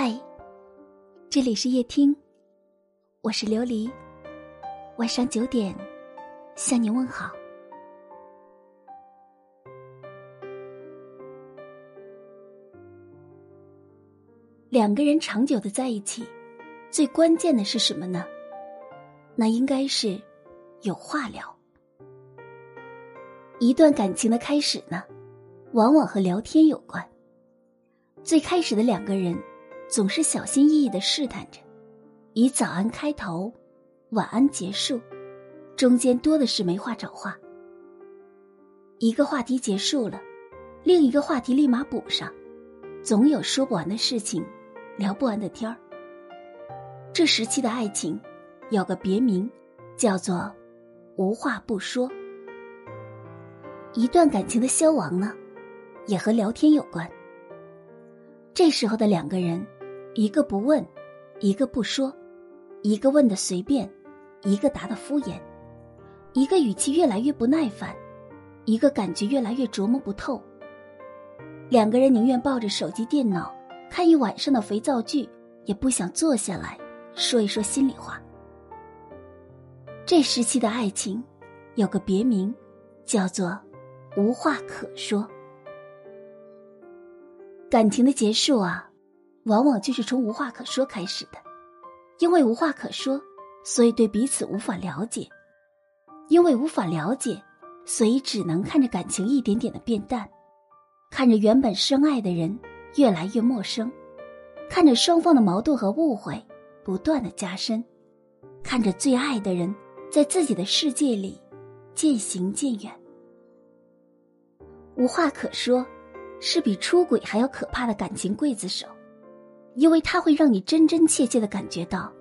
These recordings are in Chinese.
嗨，这里是夜听，我是琉璃。晚上九点向你问好。两个人长久的在一起，最关键的是什么呢？那应该是有话聊。一段感情的开始呢，往往和聊天有关。最开始的两个人。总是小心翼翼的试探着，以早安开头，晚安结束，中间多的是没话找话。一个话题结束了，另一个话题立马补上，总有说不完的事情，聊不完的天儿。这时期的爱情有个别名，叫做“无话不说”。一段感情的消亡呢，也和聊天有关。这时候的两个人。一个不问，一个不说，一个问的随便，一个答的敷衍，一个语气越来越不耐烦，一个感觉越来越琢磨不透。两个人宁愿抱着手机、电脑看一晚上的肥皂剧，也不想坐下来说一说心里话。这时期的爱情有个别名，叫做“无话可说”。感情的结束啊。往往就是从无话可说开始的，因为无话可说，所以对彼此无法了解；因为无法了解，所以只能看着感情一点点的变淡，看着原本深爱的人越来越陌生，看着双方的矛盾和误会不断的加深，看着最爱的人在自己的世界里渐行渐远。无话可说，是比出轨还要可怕的感情刽子手。因为它会让你真真切切的感觉到，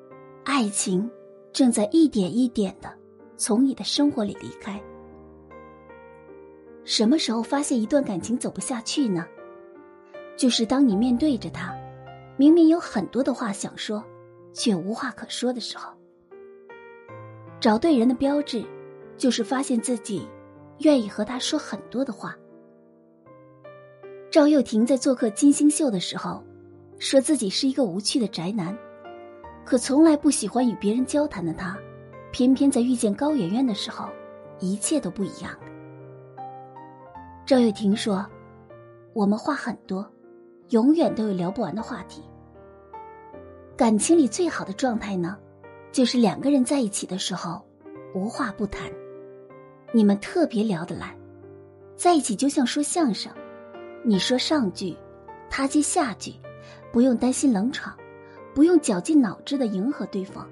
爱情正在一点一点的从你的生活里离开。什么时候发现一段感情走不下去呢？就是当你面对着他，明明有很多的话想说，却无话可说的时候。找对人的标志，就是发现自己愿意和他说很多的话。赵又廷在做客金星秀的时候。说自己是一个无趣的宅男，可从来不喜欢与别人交谈的他，偏偏在遇见高圆圆的时候，一切都不一样。赵又廷说：“我们话很多，永远都有聊不完的话题。感情里最好的状态呢，就是两个人在一起的时候，无话不谈，你们特别聊得来，在一起就像说相声，你说上句，他接下句。”不用担心冷场，不用绞尽脑汁的迎合对方，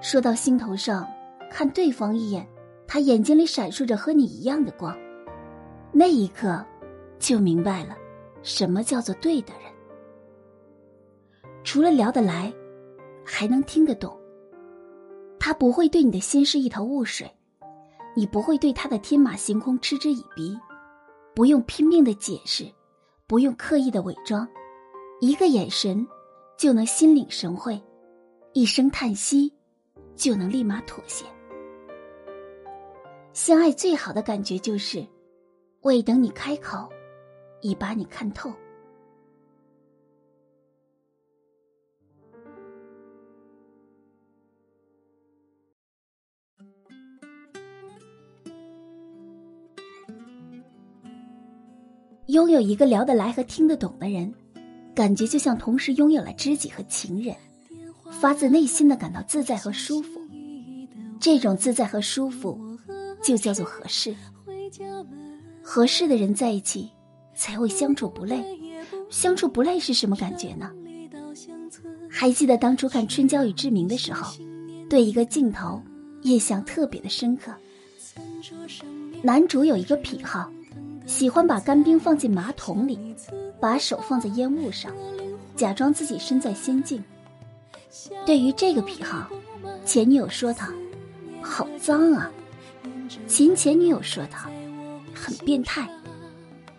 说到心头上，看对方一眼，他眼睛里闪烁着和你一样的光，那一刻，就明白了，什么叫做对的人。除了聊得来，还能听得懂。他不会对你的心事一头雾水，你不会对他的天马行空嗤之以鼻，不用拼命的解释，不用刻意的伪装。一个眼神，就能心领神会；一声叹息，就能立马妥协。相爱最好的感觉就是，未等你开口，已把你看透。拥有一个聊得来和听得懂的人。感觉就像同时拥有了知己和情人，发自内心的感到自在和舒服。这种自在和舒服，就叫做合适。合适的人在一起，才会相处不累。相处不累是什么感觉呢？还记得当初看《春娇与志明》的时候，对一个镜头印象特别的深刻。男主有一个癖好，喜欢把干冰放进马桶里。把手放在烟雾上，假装自己身在仙境。对于这个癖好，前女友说他好脏啊，前前女友说他很变态。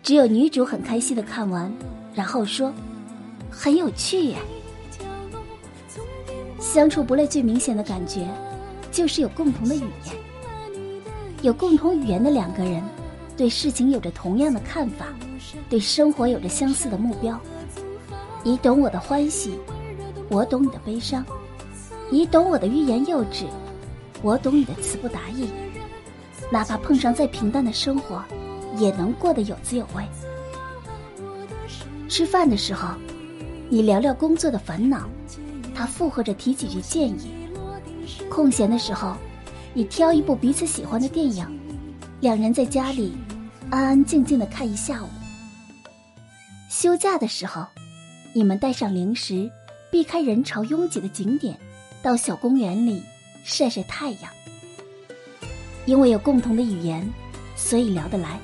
只有女主很开心的看完，然后说很有趣耶。相处不累最明显的感觉，就是有共同的语言。有共同语言的两个人，对事情有着同样的看法。对生活有着相似的目标，你懂我的欢喜，我懂你的悲伤；你懂我的欲言又止，我懂你的词不达意。哪怕碰上再平淡的生活，也能过得有滋有味。吃饭的时候，你聊聊工作的烦恼，他附和着提几句建议；空闲的时候，你挑一部彼此喜欢的电影，两人在家里安安静静的看一下午。休假的时候，你们带上零食，避开人潮拥挤的景点，到小公园里晒晒太阳。因为有共同的语言，所以聊得来。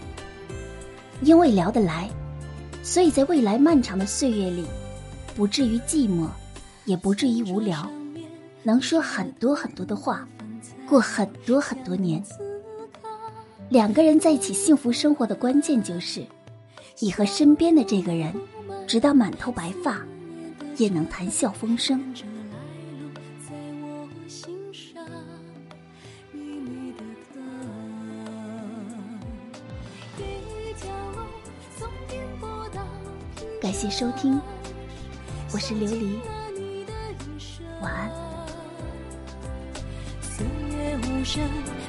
因为聊得来，所以在未来漫长的岁月里，不至于寂寞，也不至于无聊，能说很多很多的话，过很多很多年。两个人在一起幸福生活的关键就是，你和身边的这个人，直到满头白发，也能谈笑风生。感谢收听，我是琉璃，晚安。声，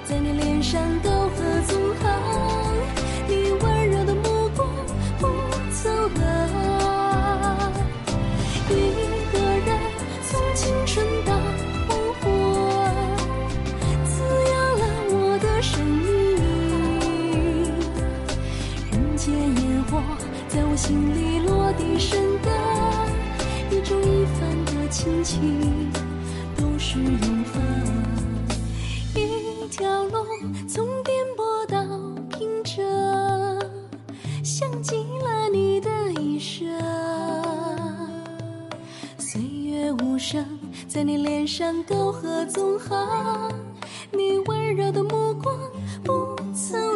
在你脸上沟壑纵横，你温柔的目光不走了。一个人从青春到黄昏，滋养了我的生命。人间烟火，在我心里。落地生根一种一番的亲情，都是永无声，在你脸上沟壑纵横，你温柔的目光不曾